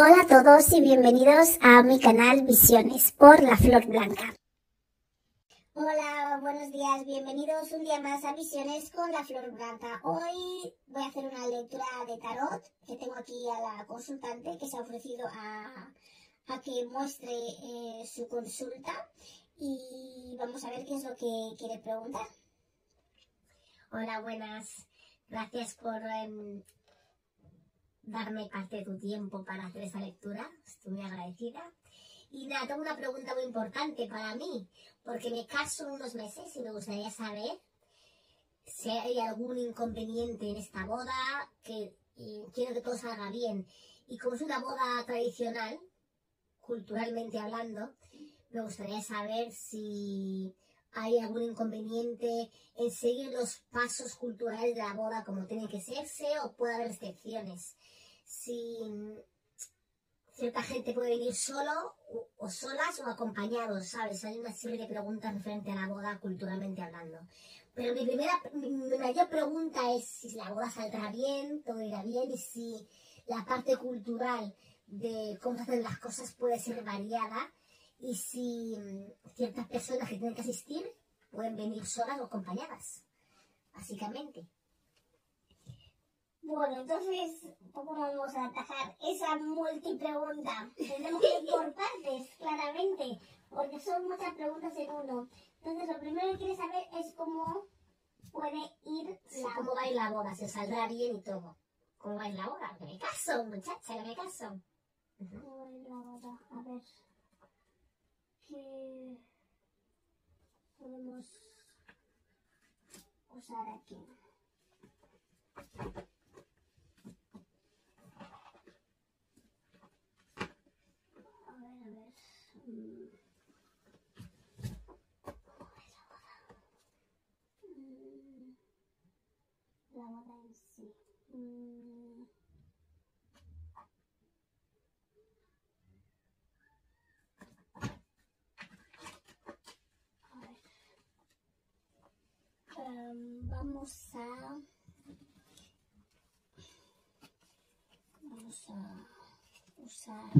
Hola a todos y bienvenidos a mi canal Visiones por la Flor Blanca. Hola, buenos días, bienvenidos un día más a Visiones con la Flor Blanca. Hoy voy a hacer una lectura de tarot que tengo aquí a la consultante que se ha ofrecido a, que muestre eh, su consulta y vamos a ver qué es lo que quiere preguntar. Hola, buenas. Gracias por em, darme parte de tu tiempo para hacer esta lectura. Estoy muy agradecida. Y nada, tengo una pregunta muy importante para mí, porque me caso en unos meses y me gustaría saber si hay algún inconveniente en esta boda, que quiero que todo salga bien. Y como es una boda tradicional, culturalmente hablando, me gustaría saber si hay algún inconveniente en seguir los pasos culturales de la boda como tiene que serse o puede haber excepciones si cierta gente puede venir solo o, solas o acompañados, ¿sabes? Hay una serie de preguntas referente a la boda culturalmente hablando. Pero mi primera, mi mayor pregunta es si la boda saldrá bien, todo irá bien y si la parte cultural de cómo hacen las cosas puede ser variada y si ciertas personas que tienen que asistir pueden venir solas o acompañadas, básicamente. Bueno, entonces, ¿cómo vamos a atajar esa multipregunta? Tendremos que ir por partes, claramente, porque son muchas preguntas en uno. Entonces, lo primero que quiere saber es cómo puede ir la cómo va a ir la boda, si saldrá bien y todo. ¿Cómo va a ir la boda? Que me caso, muchacha, que me caso. ¿Cómo va a ir la boda? A ver. ¿Qué podemos usar aquí? la boda en sí. Mm. A ver. Vamos a vamos a usar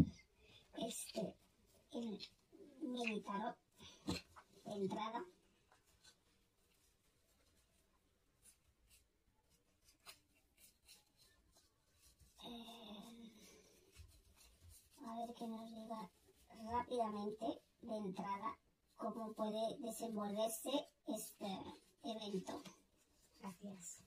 este el mini tarot de entrada. Que nos diga rápidamente de entrada cómo puede desenvolverse este evento. Gracias.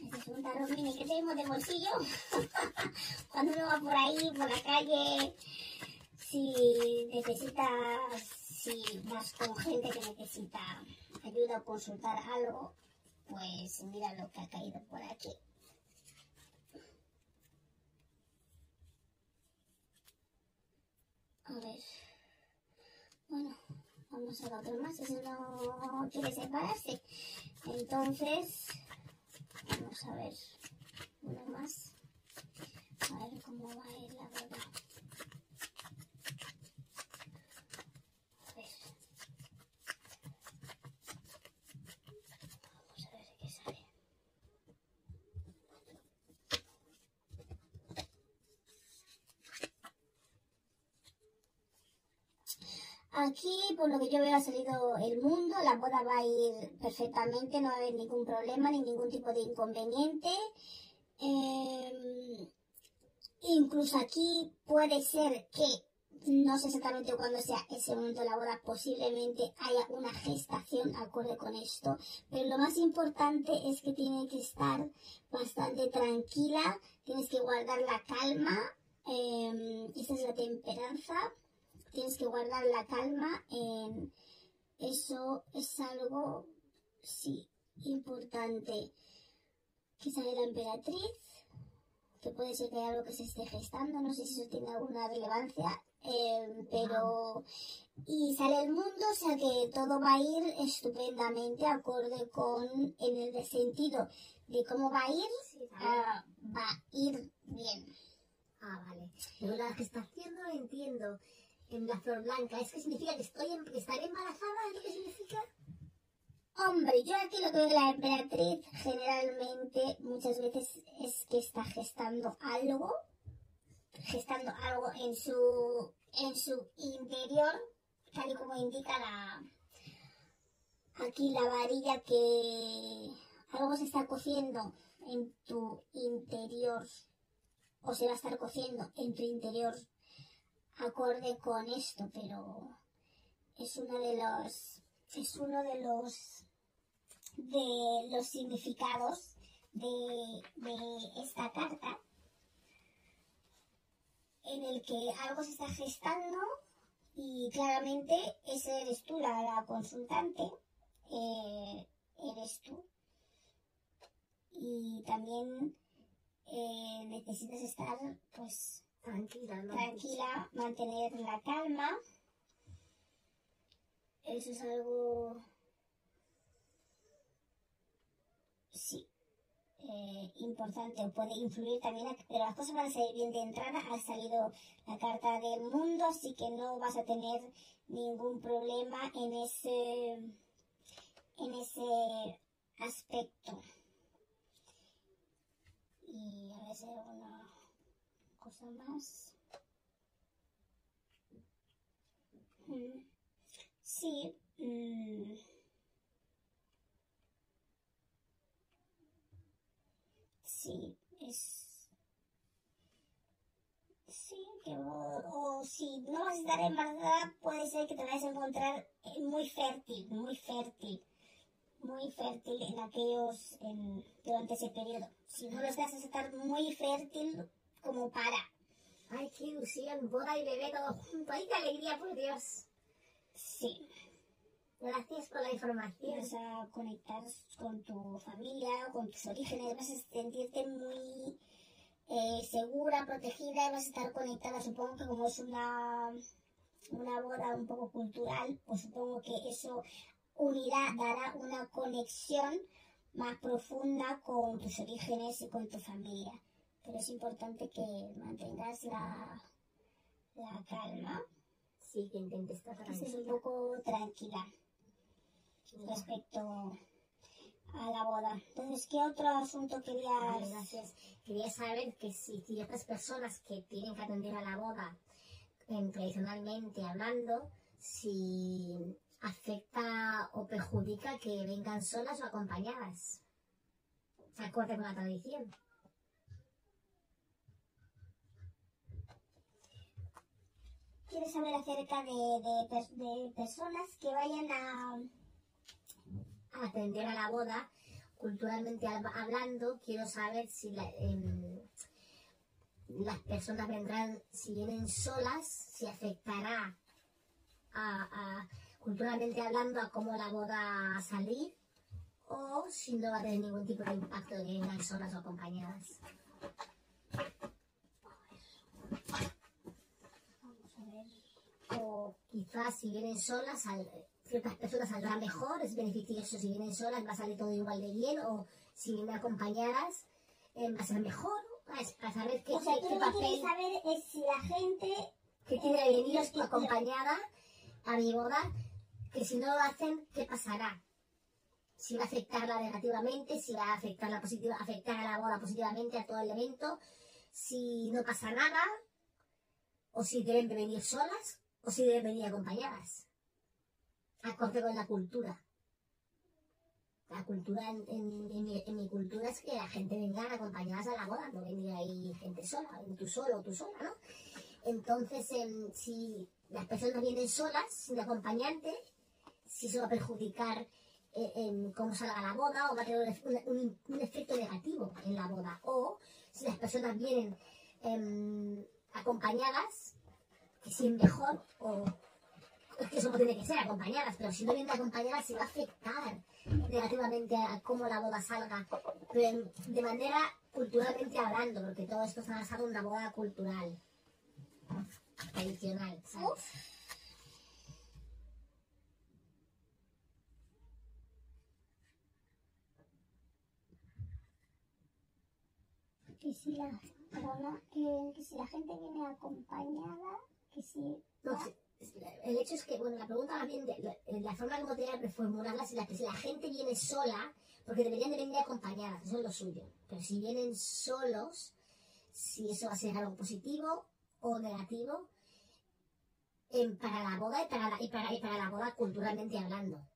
Es un tarot mini que tenemos de bolsillo. Cuando uno va por ahí, por la calle, si necesitas, si vas con gente que necesita ayuda a consultar algo, pues mira lo que ha caído por aquí. A ver. Bueno, vamos a ver otro más. Ese no quiere separarse. Entonces, vamos a ver uno más. A ver cómo va a ir la boda. Aquí, por lo que yo veo, ha salido el mundo, la boda va a ir perfectamente, no va a haber ningún problema ni ningún tipo de inconveniente. Em, incluso aquí puede ser que, no sé exactamente cuándo sea ese momento de la boda, posiblemente haya una gestación acorde con esto, pero lo más importante es que tiene que estar bastante tranquila, tienes que guardar la calma, eh, esa es la temperanza tienes que guardar la calma. eso es algo, sí, importante. Que sale la emperatriz, que puede ser que haya algo que se esté gestando, no sé si eso tiene alguna relevancia, em, pero... Y sale el mundo, o sea que todo va a ir estupendamente acorde con, en el sentido de cómo va a ir, ah, va a ir bien. Ah, vale. Pero la gestación no lo entiendo en la flor blanca. ¿Es que significa que estoy estaré embarazada? ¿Es lo que significa? Hombre, yo aquí lo que veo de la emperatriz generalmente muchas veces es que está gestando algo, gestando algo en su, en su interior, tal y como indica la, aquí la varilla que algo se está cociendo en tu interior o se va a estar cociendo en tu interior acorde con esto, pero es uno de los es uno de los de los significados de, de esta carta en el que algo se está gestando y claramente ese eres tú, la, la consultante, eh, eres tú. Y también eh, necesitas estar, pues, Tranquila, mantener la calma. Eso es algo, eh, importante puede influir también, pero las cosas van a salir bien de entrada. Ha salido la carta del mundo, así que no vas a tener ningún problema en ese, en ese aspecto. Y a hay alguna más. Mm, Sí. mm, Sí, es... Sí, que o, si no vas a estar embarazada, puede ser que te vayas a encontrar eh, muy fértil, muy fértil, muy fértil en aquellos, en, durante ese periodo. Si no lo estás, a estar muy fértil como para. Ay, qué ilusión, boda y bebé todo junto. Ay, qué alegría, por Dios. Sí, Gracias por la información. vas a conectar con tu familia, con tus orígenes, vas a sentirte muy eh, segura, protegida, y vas a estar conectada. Supongo que como es una, una boda un poco cultural, pues supongo que eso unirá, dará una conexión más profunda con tus orígenes y con tu familia. Pero es importante que mantengas la, la calma, Sí, que intentes estar que estés un tranquila. poco tranquila respecto a la boda. Entonces, ¿qué otro asunto Vale, querías? gracias. Quería saber que si ciertas personas que tienen que atender a la boda, em, tradicionalmente hablando, si afecta o perjudica que vengan solas o acompañadas. Acorde con la tradición. ¿Quieres saber acerca de, de per- de personas que vayan a... atender a la boda, culturalmente hab- hablando, quiero saber si em, las personas vendrán, si vienen solas, si afectará a- culturalmente hablando a cómo la boda va a salir, o si no va a tener ningún tipo de impacto de que vengan solas o acompañadas. Vamos a ver. O quizás si vienen solas, ciertas personas saldrán mejor, es beneficioso si vienen solas, va a salir todo igual de bien, o si vienen acompañadas, eh, va a ser mejor, para saber qué, O sea, qué- tú qué lo que quieres papel saber es si la gente... que tiene eh, que venir que- acompañada a mi boda, que si no lo hacen, ¿qué pasará? Si va a afectarla negativamente, si va a afectarla positiva, afectar a la boda positivamente, a todo el evento, si no pasa nada, o si deben de venir solas, o si deben venir acompañadas. Acorde con la cultura. La cultura, en, en- en mi, en mi cultura es que la gente venga acompañadas a la boda, no venir ahí gente sola, tú solo o tú sola, ¿no? Entonces, em, si las personas vienen solas, sin acompañante, si eso va a perjudicar eh, en cómo salga la boda o va a tener un, un- un efecto negativo en la boda. O si las personas vienen em, acompañadas, si es mejor, o es que eso no tiene que ser acompañadas, pero si no vienen acompañadas, se va a afectar negativamente a cómo la boda salga, pero en- de manera culturalmente hablando, porque todo esto está basado en una boda cultural tradicional, ¿sabes? Que si la, perdona, eh, que si la gente viene acompañada, No, el hecho es que, bueno, la pregunta también, de, la, la forma como tenía que reformularla, si la, si la gente viene sola, porque deberían de venir acompañadas, eso es lo suyo. Pero si vienen solos, si eso va a ser algo positivo o negativo para la boda y para la, y para, y para la boda culturalmente hablando.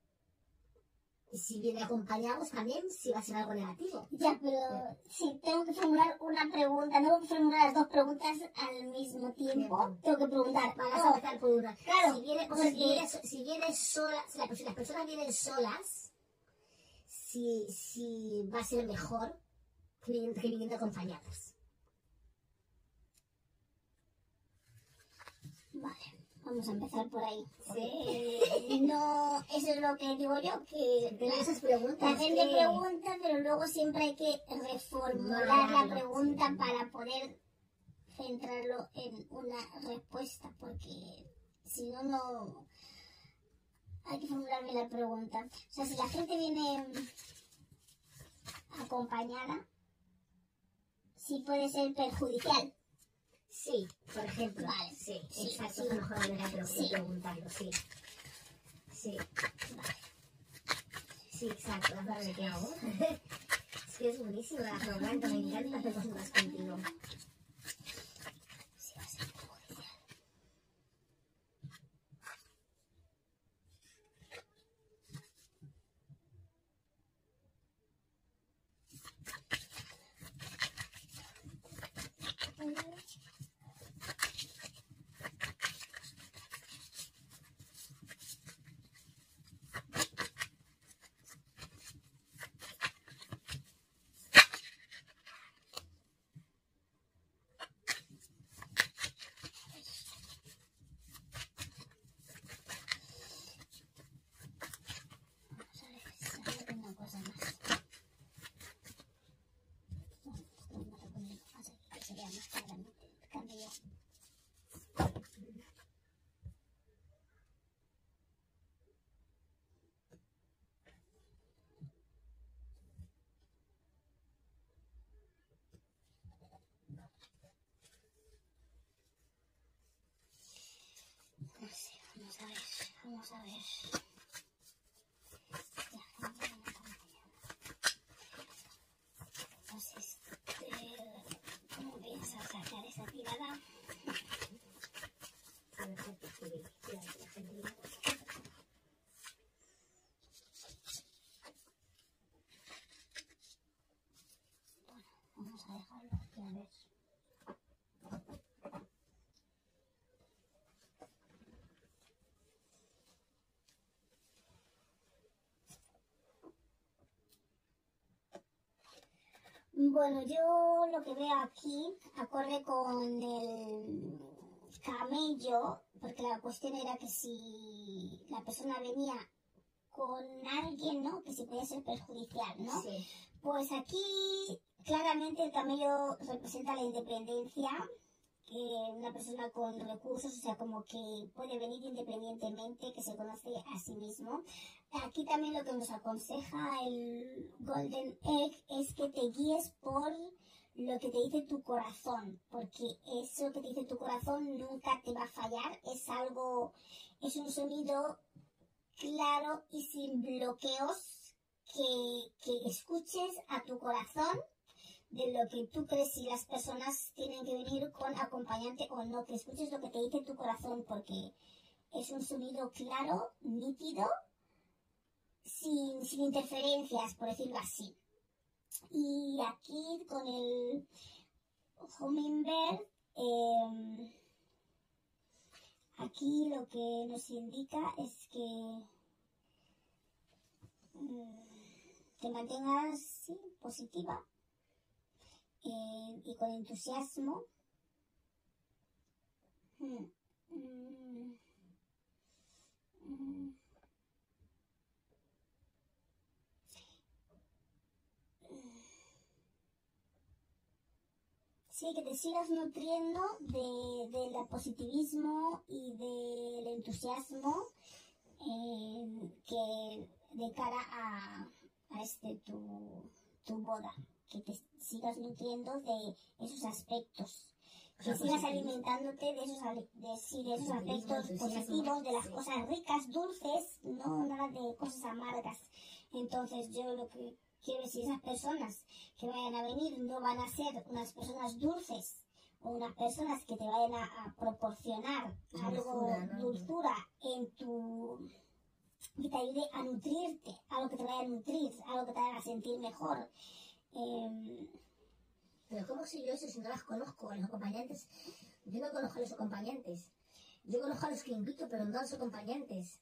Si viene acompañados también, si va a ser algo negativo. Ya, pero si tengo que formular una pregunta, no tengo que formular las dos preguntas al mismo tiempo, tengo que preguntar, Vamos oh, a empezar por una. Claro, si viene, si viene, so- si viene sola, si, las personas vienen solas, si, si va a ser mejor que viniendo acompañadas. Vale, vamos a empezar por ahí. Eh, no, eso es lo que digo yo, que la, esas preguntas. la gente que- pregunta, pero luego siempre hay que reformular la pregunta sí. para poder centrarlo en una respuesta, porque si no, no hay que formular bien la pregunta. O sea, si la gente viene acompañada, sí puede ser perjudicial. Sí, por ejemplo. Vale, Sí, sí, exacto. sí. Es mejor manera de Sí. preguntarlo, sí. Sí. Sí, exacto. La verdad que hago. es que es buenísima la me encanta hacer cosas contigo. Sí va a ser perjudicial. Vamos a ver si sale una cosa más. No, esto vamos a poner más aquí, que se vea más claramente. Cambio yo. No sé, vamos a ver, vamos. Ya, vamos a ver Entonces, eh, ¿cómo piensas sacar esa tirada? A ver, sí, sí, sí, la gente. Vamos a dejarlo aquí a ver. Bueno, yo lo que veo aquí, acorde con el camello, porque la cuestión era que si la persona venía con alguien, ¿no? Que si podía ser perjudicial, ¿no? Sí. Pues aquí claramente el camello representa la independencia, que una persona con recursos, o sea, como que puede venir independientemente, que se conoce a sí mismo. Aquí también lo que nos aconseja el Golden Egg es que te guíes por lo que te dice tu corazón, porque eso que te dice tu corazón nunca te va a fallar, es algo, es un sonido claro y sin bloqueos que, que escuches a tu corazón de lo que tú crees si las personas tienen que venir con acompañante o no, que escuches lo que te dice tu corazón porque es un sonido claro, nítido, sin, sin interferencias, por decirlo así. Y aquí con el Hummingbird, eh, aquí lo que nos indica es que mm, te mantengas positiva eh, y con entusiasmo. Mm, mm, mm. Sí, que te sigas nutriendo de, del positivismo y del entusiasmo eh, que de cara a, a este tu, tu boda, que te sigas nutriendo de esos aspectos. que sigas alimentándote de esos, de, sí, de esos aspectos positivos, de las cosas ricas, dulces, no nada de cosas amargas. Entonces yo lo que quiero es si esas personas que vayan a venir no van a ser unas personas dulces o unas personas que te vayan a, a proporcionar algo, Dulzura, ¿no? dulzura en tu que te ayude a nutrirte, algo que te vaya a nutrir, algo que te haga sentir mejor. Em, Pero ¿cómo sé yo eso si no las conozco a los acompañantes? Yo no conozco a los acompañantes. Yo conozco a los que invito, pero no a los acompañantes.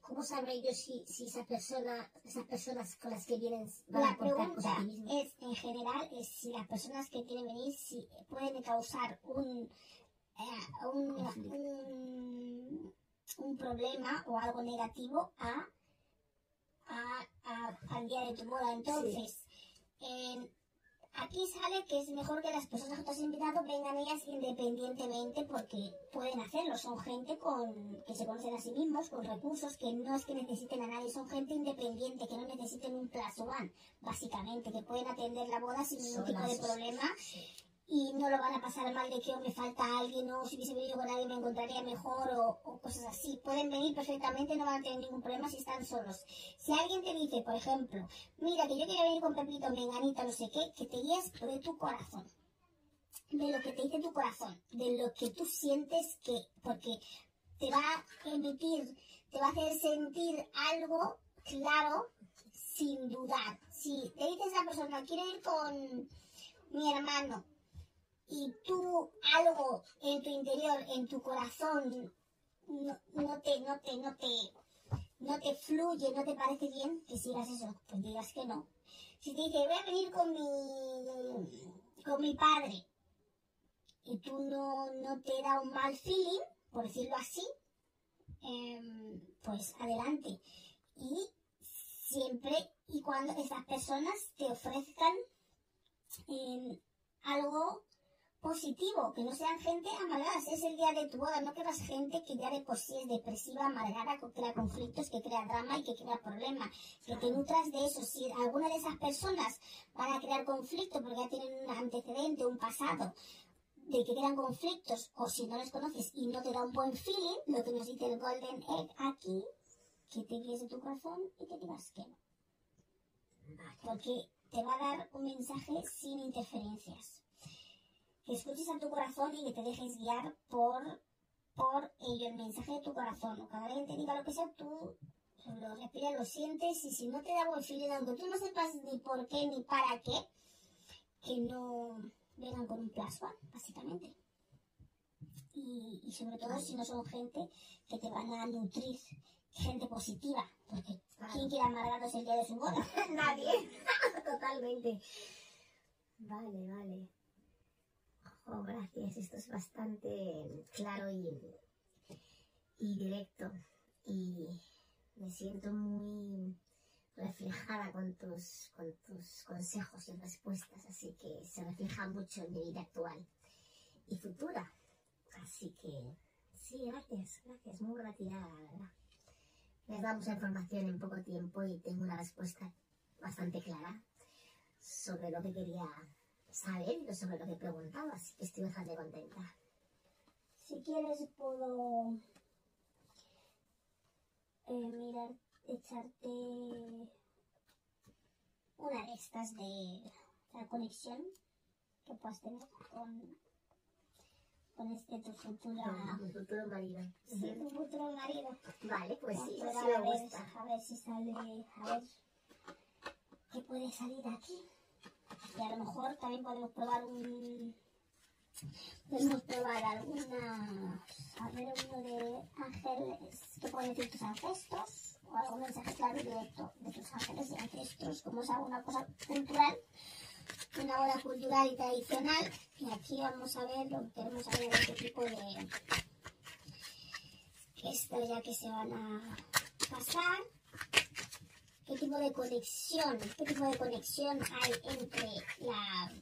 ¿Cómo sabré yo si, si esa persona, esas personas con las que vienen van a La aportar pregunta positivismo? es, en general, es si las personas que quieren venir si pueden causar un, eh, un, un, un problema o algo negativo a, a- a- al día de tu boda. Entonces, en- aquí sale que es mejor que las personas que tú has invitado vengan ellas independientemente porque pueden hacerlo. Son gente con que se conocen a sí mismos, con recursos, que no es que necesiten a nadie, son gente independiente, que no necesiten un plus one, básicamente, que pueden atender la boda sin ningún tipo de problema Sí. Y no lo van a pasar mal de que oh, me falta alguien o si hubiese venido con alguien me encontraría mejor o, o cosas así. Pueden venir perfectamente, no van a tener ningún problema si están solos. Si alguien te dice, por ejemplo, mira que yo quiero venir con Pepito, Menganita, no sé qué, que te guíes de tu corazón. De lo que te dice tu corazón, de lo que tú sientes que, porque te va a emitir, te va a hacer sentir algo claro sin dudar. Si te dices a la persona, quiero ir con mi hermano, y tú algo en tu interior, en tu corazón, no, no te, no te, no te, no te fluye, no te parece bien que sigas eso, pues digas que no. Si te dice, voy a venir con mi, con mi padre, y tú no, no te da un mal feeling, por decirlo así, em, pues adelante. Y siempre y cuando esas personas te ofrezcan em, algo positivo, que no sean gente amargada. Si es el día de tu boda, no quieras gente que ya de por sí es depresiva, amargada, que crea conflictos, que crea drama y que crea problemas. Que te nutras de eso. Si alguna de esas personas van a crear conflicto porque ya tienen un antecedente, un pasado, de que crean conflictos, o si no les conoces y no te da un buen feeling, lo que nos dice el Golden Egg aquí, que te guíes de tu corazón y que digas que no. Porque te va a dar un mensaje sin interferencias. Que escuches a tu corazón y que te dejes guiar por, por ello, el mensaje de tu corazón. O cada alguien te diga lo que sea, tú lo respiras, lo sientes y si no te da buen feeling, aunque tú no sepas ni por qué ni para qué, que no vengan con un one, básicamente. Y, y sobre todo si no son gente que te van a nutrir, gente positiva, porque. ¿quién quiere amargarnos el día de su boda? Nadie. Totalmente. Vale, vale. Oh, gracias. Esto es bastante claro y, y directo. Y me siento muy reflejada con tus, con tus consejos y respuestas. Así que se refleja mucho en mi vida actual y futura. Así que sí, gracias, gracias. Muy gratificada, la verdad. Les damos la información en poco tiempo y tengo una respuesta bastante clara sobre lo que quería saber y sobre lo que preguntaba, así que estoy bastante contenta. Si quieres puedo eh, mirar, echarte una de estas de la conexión que puedas tener con, con este tu futura, Mi futuro marido. sí, tu futuro marido. Vale, pues sí, a sí me a, ver, gusta. a ver si sale, a ver qué puede salir aquí. Y a lo mejor también podemos probar un... Podemos probar alguna... A ver, uno de ángeles que pueden decir tus ancestros o algún mensaje claro directo de tus ángeles y ancestros, como es alguna cosa cultural, una boda cultural y tradicional. Y aquí vamos a ver lo que queremos saber de qué tipo de esto ya que se van a pasar. ¿Qué tipo de conexión, qué tipo de conexión hay entre la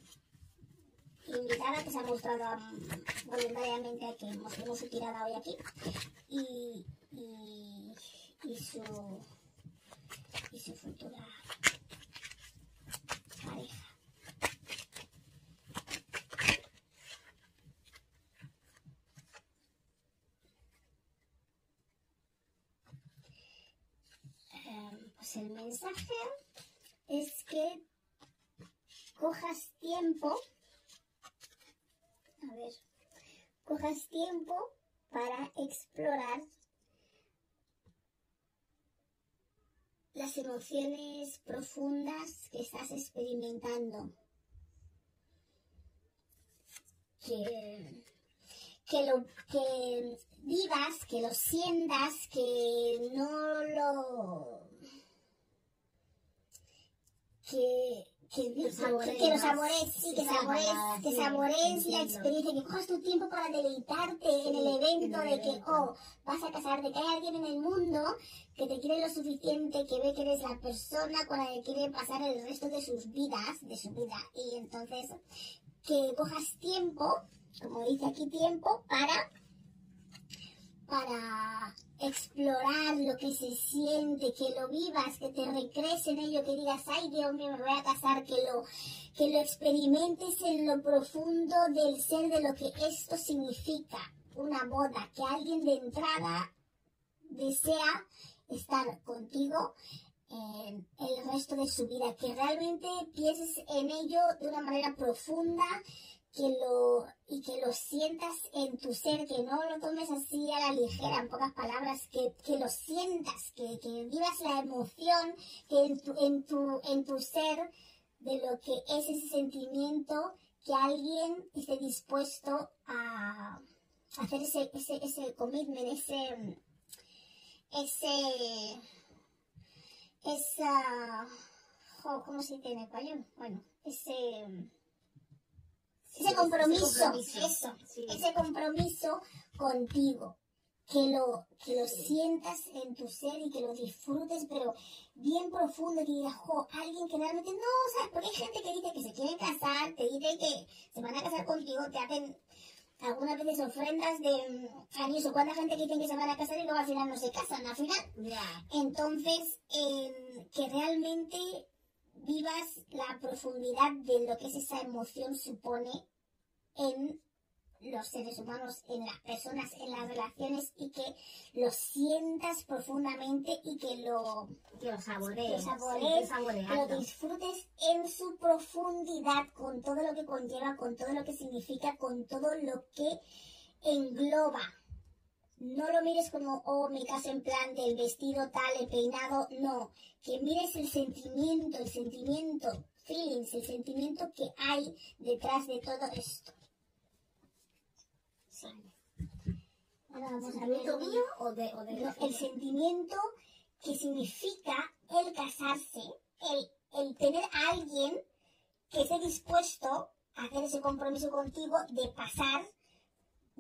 invitada que se ha mostrado voluntariamente que mostremos su tirada hoy aquí y, y su y su futura El mensaje es que cojas tiempo, a ver, cojas tiempo para explorar las emociones profundas que estás experimentando. Que, que lo que vivas, que lo sientas, que no lo que que, que, lo sabores, sí, que sabores, que sabores la experiencia, que cojas tu tiempo para deleitarte en el evento de que, oh, vas a casarte, que hay alguien en el mundo que te quiere lo suficiente, que ve que eres la persona con la que quiere pasar el resto de sus vidas, de su vida, y entonces que cojas tiempo, como dice aquí tiempo, para para explorar lo que se siente, que lo vivas, que te recrees en ello, que digas, ay Dios mío, me voy a casar, que lo, que lo experimentes en lo profundo del ser de lo que esto significa, una boda, que alguien de entrada desea estar contigo en el resto de su vida, que realmente pienses en ello de una manera profunda, que lo, y que lo sientas en tu ser, que no lo tomes así a la ligera, en pocas palabras, que, que lo sientas, que, que, vivas la emoción en tu, en tu, en tu ser de lo que es ese sentimiento, que alguien esté dispuesto a hacer ese, ese, ese commitment, ese, ese, esa, ¿cómo se dice en español? Bueno, ese, ese compromiso, eso, ese compromiso contigo. Que lo, que lo sientas en tu ser y que lo disfrutes, pero bien profundo, que digas, jo, alguien que realmente no, ¿sabes? Porque hay gente que dice que se quieren casar, te dice que se van a casar contigo, te hacen algunas veces ofrendas de años o cuánta gente que dicen que se van a casar y luego al final no se casan, al final. Entonces, que realmente vivas la profundidad de lo que es esa emoción supone en los seres humanos, en las personas, en las relaciones y que lo sientas profundamente y que lo, que lo saborees, que lo disfrutes en su profundidad con todo lo que conlleva, con todo lo que significa, con todo lo que engloba. No lo mires como, oh, mi caso en plan del vestido tal, el peinado, no. Que mires el sentimiento, el sentimiento, feelings, el sentimiento que hay detrás de todo esto. Ahora vamos a ver mío o de, o de el sentimiento que significa el casarse, el, el tener a alguien que esté dispuesto a hacer ese compromiso contigo de pasar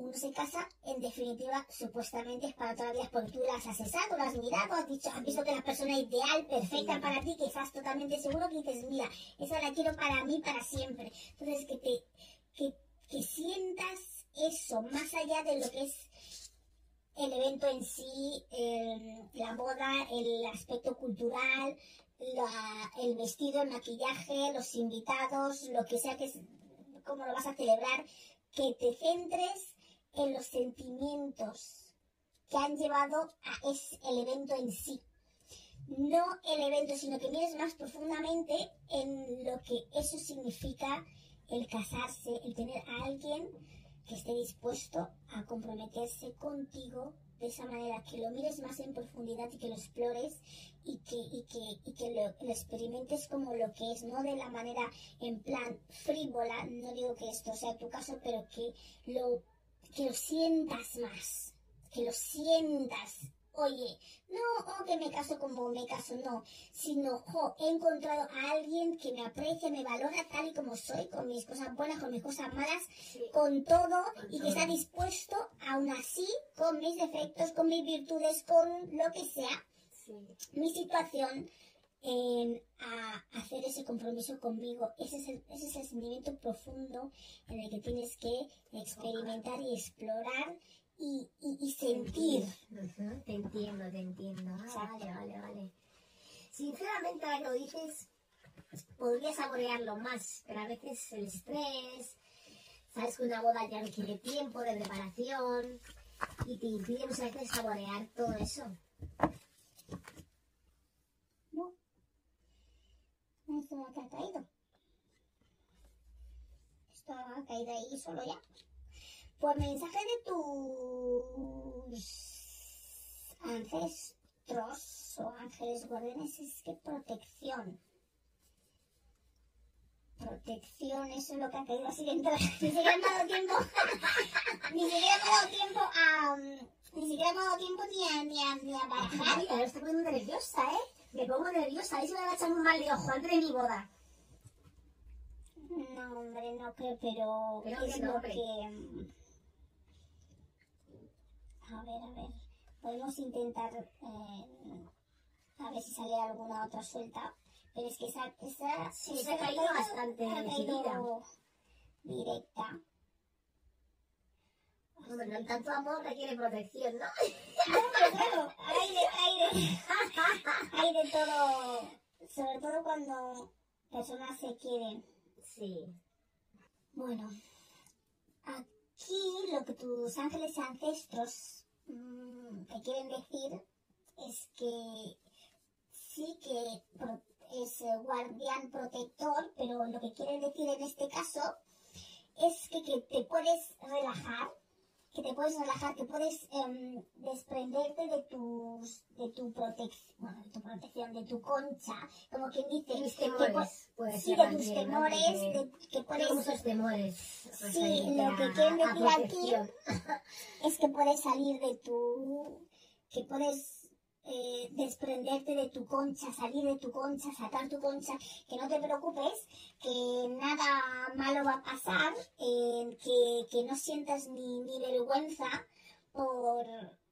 uno se casa, en definitiva, supuestamente es para toda la vida, porque tú la has asesado, la has mirado, has, dicho, has visto que es la persona ideal, perfecta para ti, que estás totalmente seguro que dices, mira, esa la quiero para mí, para siempre. Entonces, que te, que, que sientas eso, más allá de lo que es el evento en sí, la boda, el aspecto cultural, el vestido, el maquillaje, los invitados, lo que sea que es, cómo lo vas a celebrar, que te centres en los sentimientos que han llevado a es, el evento en sí. No el evento, sino que mires más profundamente en lo que eso significa el casarse, el tener a alguien que esté dispuesto a comprometerse contigo de esa manera, que lo mires más en profundidad y que lo explores y que, y que, y que lo, lo, experimentes como lo que es, no de la manera en plan frívola, no digo que esto sea tu caso, pero que lo, que lo sientas más, que lo sientas. Oye, no, oh, que me caso como me caso, no, sino, he encontrado a alguien que me aprecia, me valora tal y como soy, con mis cosas buenas, con mis cosas malas, con todo, y que está dispuesto, aún así, con mis defectos, con mis virtudes, con lo que sea, mi situación, a hacer ese compromiso conmigo. Ese es, el, ese es el sentimiento profundo en el que tienes que experimentar y explorar y, y, sentir. Te entiendo, te entiendo. vale, vale, vale. Sinceramente, ahora lo dices, podría saborearlo más, pero a veces el estrés, sabes que una boda ya requiere tiempo de preparación y te impide muchas veces saborear todo eso. Esto que ha caído. Esto ha caído ahí solo ya. Pues mensaje de tus ancestros o ángeles guardianes es que protección. Protección, eso es lo que ha caído así dentro. Ni siquiera me ha dado tiempo. ni siquiera me ha dado tiempo a. Ni siquiera ha dado tiempo ni a, ni a, ni a barajar. Estoy poniendo nerviosa, ¿eh? Me pongo nerviosa. A ver si me va a echar un mal de ojo antes de mi boda. No, hombre, no creo, pero es que no, lo hombre. que... mm, A ver, a ver. Podemos intentar eh, a ver si sale alguna otra suelta. Pero es que esa... esa Sí, esa ha caído bastante ha caído directa. Tanto amor requiere protección, ¿no? No, claro, hay de, hay de, hay de todo. Sobre todo cuando personas se quieren. Sí. Bueno, aquí lo que tus ángeles ancestros mm, te quieren decir es que sí que es guardián protector, pero lo que quieren decir en este caso es que, que te puedes relajar, que te puedes relajar, que puedes em, desprenderte de tus de tu protección, bueno, de tu protección, de tu concha, como quien dice, temores. Sí, de tus temores, de, que puedes muchos temores. Sí, lo que quieren decir aquí es que puedes salir de tu, que puedes eh, desprenderte de tu concha, salir de tu concha, sacar tu concha, que no te preocupes, que nada malo va a pasar, eh, que, que no sientas ni, ni vergüenza por,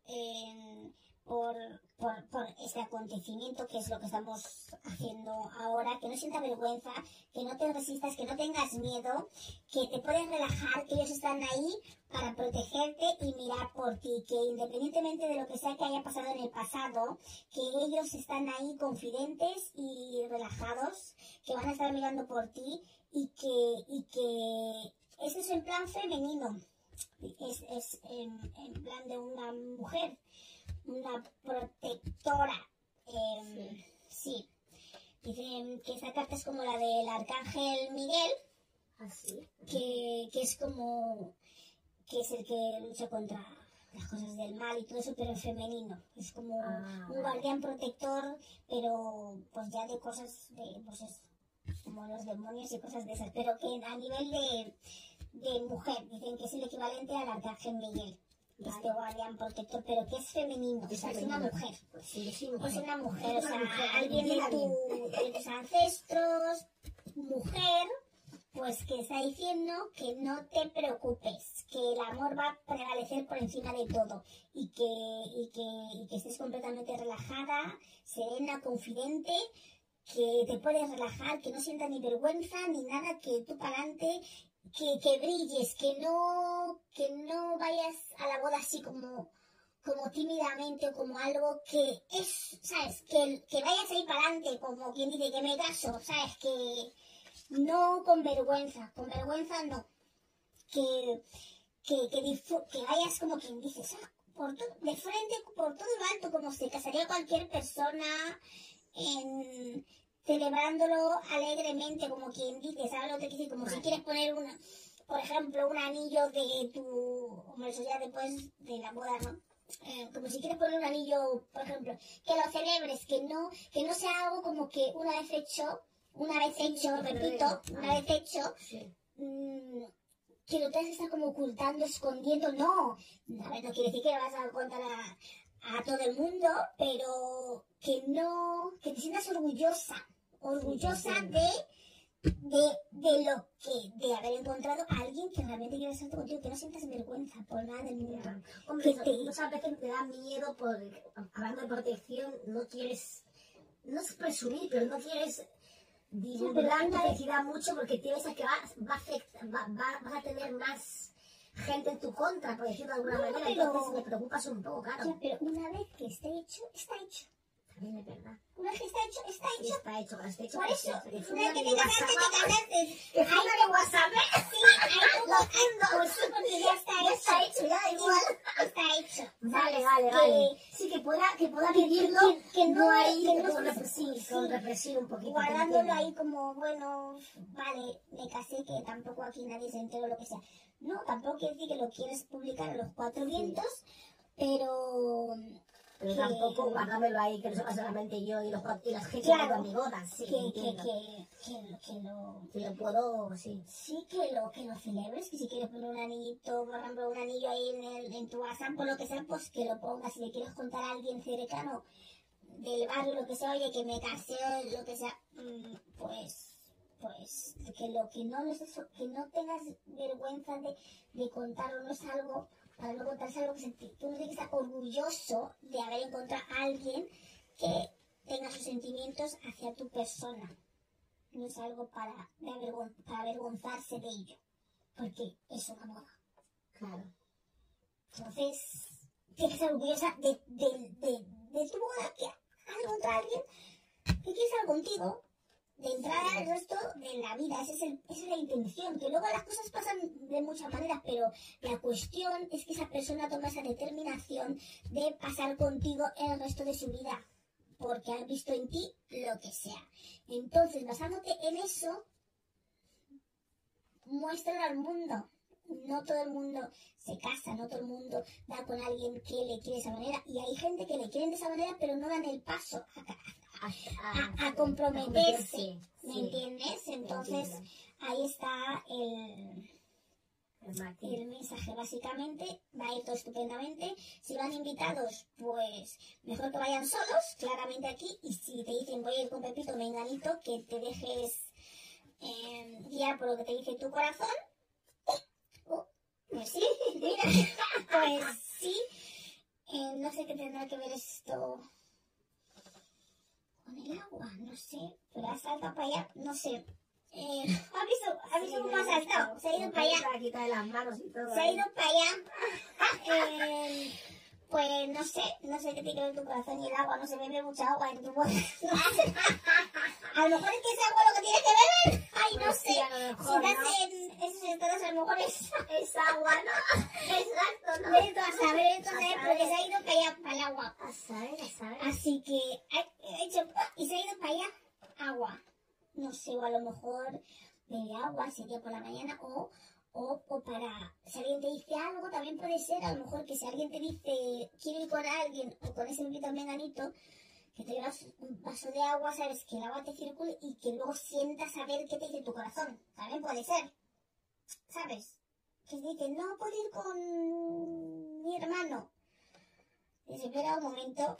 eh, por, por, por este acontecimiento que es lo que estamos haciendo ahora, que no sientas vergüenza, que no te resistas, que no tengas miedo, que te puedes relajar, que ellos están ahí para protegerte y mirar por ti, que independientemente de lo que sea que haya pasado en el pasado, que ellos están ahí confidentes y relajados, que van a estar mirando por ti y que, y que ese es en plan femenino, es, es en plan de una mujer, una protectora. em, sí. Dicen que esa carta es como la del arcángel Miguel, Así. que, que es como que es el que lucha contra las cosas del mal y todo eso, pero en femenino. Es como Ah, un guardián protector, pero pues ya de cosas de, pues eso, como los demonios y cosas de esas, pero que a nivel de, de mujer, dicen que es el equivalente al arcángel Miguel, este guardián protector, pero que es femenino, o sea, es una mujer. Pues sí, mujer. Es una mujer, o sea, alguien de, tu, de tus ancestros, mujer, pues que está diciendo que no te preocupes, que el amor va a prevalecer por encima de todo y que, y que, y que estés completamente relajada, serena, confidente, que te puedes relajar, que no sientas ni vergüenza ni nada, que tú para adelante, que, que brilles, que no, que no vayas a la boda así como como tímidamente o como algo que es, ¿sabes? Que, que vayas ahí para adelante, como quien dice que me caso, ¿sabes? Que no con vergüenza, con vergüenza no. Que, que, que, que vayas como quien dice, ¿sabes? Por to- de frente, por todo lo alto, como se casaría cualquier persona, en, celebrándolo alegremente, como quien dice, ¿sabes lo que quiere decir? Como si quieres poner una, por ejemplo, un anillo de tu, ya después de la boda, ¿no? Eh, como si quieres poner un anillo, por ejemplo, que lo celebres, que no, que no sea algo como que una vez hecho, una vez hecho, repito, una vez hecho, Sí. mm, que lo tengas que estar como ocultando, escondiendo, no. A ver, no quiere decir que lo vas a contar a, a todo el mundo, pero que no, que te sientas orgullosa, orgullosa de, de, de lo que, de haber encontrado a alguien que realmente quiere estar contigo, que no sientas vergüenza por nada del mundo. Hombre, Que eso- te- muchas veces te da miedo por, hablando de protección, no quieres, no es presumir, pero no quieres divulgar vez- felicidad mucho porque piensas que vas, va a afect- va- va- vas a tener más gente en tu contra, por decirlo de alguna No, manera, pero- entonces me preocupas un poco, Ya, claro. pero una vez que esté hecho, está hecho. También es verdad. Está hecho, está hecho. está hecho, está hecho. Por eso, se- que te casaste, te casaste. Que funda mi WhatsApp, ¿eh? Sí, Pues está hecho. está hecho. Está hecho. Vale, vale, vale. Sí, que pueda, que pueda vivirlo, que- no- hay, que no sí, con un poquito. guardándolo ahí como, bueno, vale, me casé, que tampoco aquí nadie se enteró lo que sea. No, tampoco quiere decir que lo quieres publicar a los cuatro vientos, pero Pero que- tampoco guárdamelo ahí, que no sepa solamente yo y, los, y las gente Claro. de mi boda. Sí, que, que, que, que, lo- que lo... Puedo, sí. Sí, que lo, que lo celebres, que si quieres poner un anillito, por ejemplo, un anillo ahí en, el, en tu WhatsApp o lo que sea, pues que lo pongas. Si le quieres contar a alguien cercano del barrio, lo que sea, oye, que me casé, lo que sea, mm, pues, pues, que lo que no que no tengas vergüenza de, de contarlo, no es algo, para no contar, es algo que se- tú no tienes que estar orgulloso de haber encontrado a alguien que tenga sus sentimientos hacia tu persona no es algo para, avergon- para avergonzarse de ello, porque es una moda. Claro. Entonces, tienes que ser orgullosa de, de, de, tu boda, que has encontrado a alguien que quiere estar contigo, de entrar al resto de la vida. Esa es, el- esa es la intención, que luego las cosas pasan de muchas maneras, pero la cuestión es que esa persona toma esa determinación de pasar contigo el resto de su vida, porque ha visto en ti lo que sea. Entonces, basándote en eso, muéstralo al mundo. No todo el mundo se casa, no todo el mundo da con alguien que le quiere de esa manera. Y hay gente que le quieren de esa manera, pero no dan el paso a, A, a- a comprometerse. ¿Me sí. entiendes? Entonces, ahí está el, El mensaje. Básicamente, va a ir todo estupendamente. Si van invitados, pues mejor que vayan solos, claramente aquí. Y si te dicen voy a ir con Pepito Menganito, que te dejes eh, guiar por lo que te dice tu corazón. Oh, pues sí, mira, pues sí. Eh, no sé qué tendrá que ver esto con el agua, no sé. Pero ha saltado para allá, no sé. Eh, ¿Has visto, has visto cómo ha saltado? Se ha ido para allá. Se ha. Se ido para allá. Eh, pues no sé, no sé qué tiene que ver tu corazón y el agua, no se bebe mucha agua en tu sé. A lo mejor es que es agua lo que tienes que beber. Ay, no sé. sí, a lo Si estás ¿no? en esos estados, a lo mejor es. Es agua, ¿no? Exacto, ¿no? Vete a saber, saber. porque se ha ido para allá, para el agua. A saber, a saber. Así que ha ha hecho y se ha ido para allá agua. No sé, o a lo mejor bebe agua, sería por la mañana, o, o, para, si alguien te dice algo, también puede ser, a lo mejor que si alguien te dice, quiero ir con alguien, o con ese invito menganito, que te llevas un vaso de agua, sabes, que el agua te circule y que luego sientas a ver qué te dice tu corazón. También puede ser, ¿sabes? Que te dice, no puedo ir con mi hermano. Dice, espera un momento,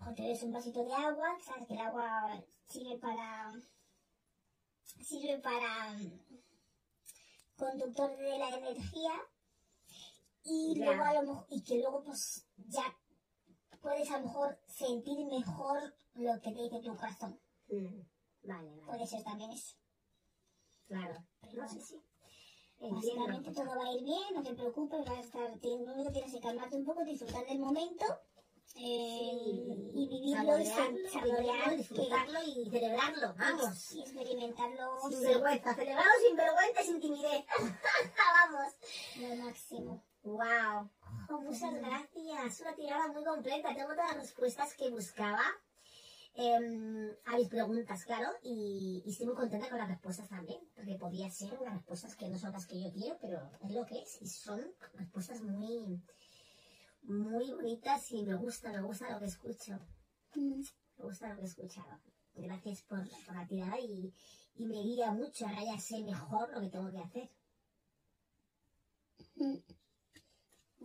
o te bebes un vasito de agua, sabes que el agua sirve para sirve para conductor de la energía y luego a lo mejor, y que luego pues ya puedes a lo mejor sentir mejor lo que te dice tu corazón. Mm, Vale, vale. Puede ser también eso. Claro. Pero No sé, sí. Básicamente todo va a ir bien, no te preocupes, vas a estar, lo único que tienes que calmarte un poco, disfrutar del momento eh, y vivirlo saborearlo, saborear vivirlo, que- disfrutarlo y celebrarlo, vamos. y experimentarlo Sin sin- vergüenza, celebrarlo sin vergüenza y sin timidez. vamos. lo máximo. Wow. muchas gracias. Una tirada muy completa. Tengo todas las respuestas que buscaba em, a mis preguntas, claro. Y, y estoy muy contenta con las respuestas también. Porque podía ser unas respuestas que no son las que yo quiero, pero es lo que es. Y son respuestas muy, muy bonitas y me gusta, me gusta lo que escucho. Mm. Me gusta lo que he escuchado. Gracias por, por la tirada y, y me guía mucho. Ahora ya sé mejor lo que tengo que hacer.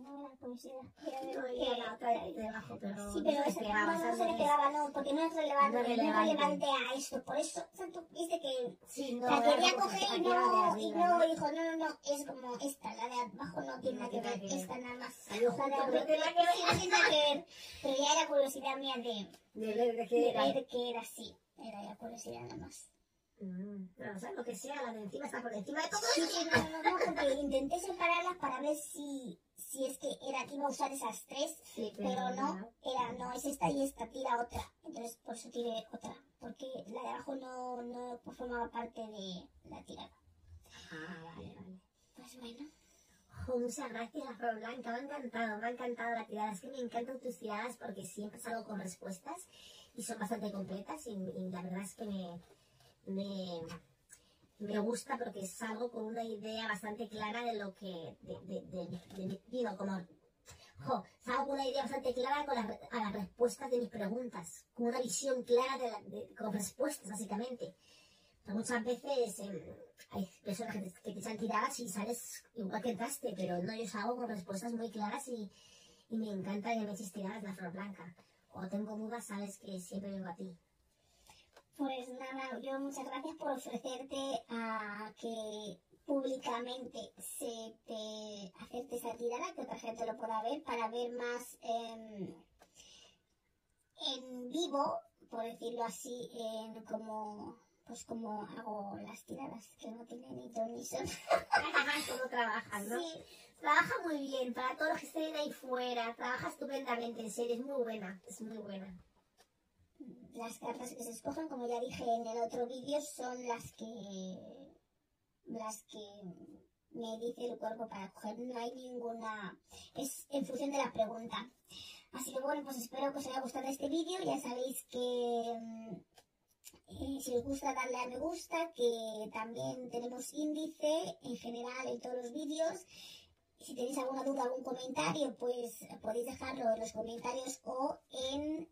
No, la curiosidad. Era de No, lo y que- la otra ahí debajo, pero Sí, no pero se no, no se le pegaba, no, porque no es relevante, No es relevante. a esto. Por eso, o sea, tú viste que Sí, no, la quería coger y no, y no, dijo, no, no, no, es como esta, la de abajo no tiene nada que ver, esta nada más. La de no tiene nada que ver. sí, pero ya era curiosidad mía de, De ver que era así, era ya curiosidad nada más. Mm, pero, o sea, lo que sea, la de encima está por encima de todo. Sí, sí, no, no, no, porque intenté separarlas para ver si, si es que era que iba a usar esas tres, Sí, pero no, era, no, es esta y esta, tira otra. Entonces, por eso tiré otra, porque la de abajo no, no formaba parte de la tirada. Ah, vale, vale. Pues bueno. Oh, muchas gracias, Flor Blanca. Me ha encantado, me ha encantado la tirada. Es que me encantan tus tiradas porque siempre salgo con respuestas y son bastante completas y, y la verdad es que me, me, me gusta porque salgo con una idea bastante clara de lo que, de, de, de, digo, como, jo, salgo con una idea bastante clara con re- a las respuestas de mis preguntas, con una visión clara de, la- con respuestas, básicamente. Pero muchas veces eh, hay personas que te, que te echan tiradas y sales igual que entraste, pero no, yo salgo con respuestas muy claras y, y me encanta que me eches tiradas la flor blanca. Cuando tengo dudas, sabes que siempre vengo a ti. Pues nada, yo muchas gracias por ofrecerte a que públicamente se te hacerte esa tirada, que otra gente lo pueda ver, para ver más em, en vivo, por decirlo así, en como pues como hago las tiradas, que no tienen ni ton ni son. ¿Cómo trabajas, no? Sí, Trabaja muy bien, para todos los que estén ahí fuera, trabaja estupendamente, en serio, es muy buena, es muy buena. Las cartas que se escogen, como ya dije en el otro vídeo, son las que las que me dice el cuerpo para coger. No hay ninguna, es en función de la pregunta. Así que bueno, pues espero que os haya gustado este vídeo. Ya sabéis que mm, eh, si os gusta darle a me gusta, que también tenemos índice en general en todos los vídeos. Si tenéis alguna duda, algún comentario, pues podéis dejarlo en los comentarios o en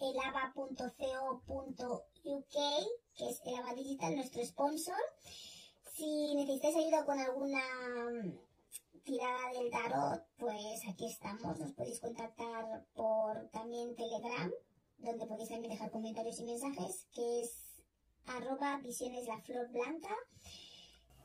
elava.co.uk, que es Elava Digital, nuestro sponsor. Si necesitáis ayuda con alguna mm, tirada del tarot, pues aquí estamos. Nos podéis contactar por también Telegram, donde podéis también dejar comentarios y mensajes, que es arroba visiones la flor blanca.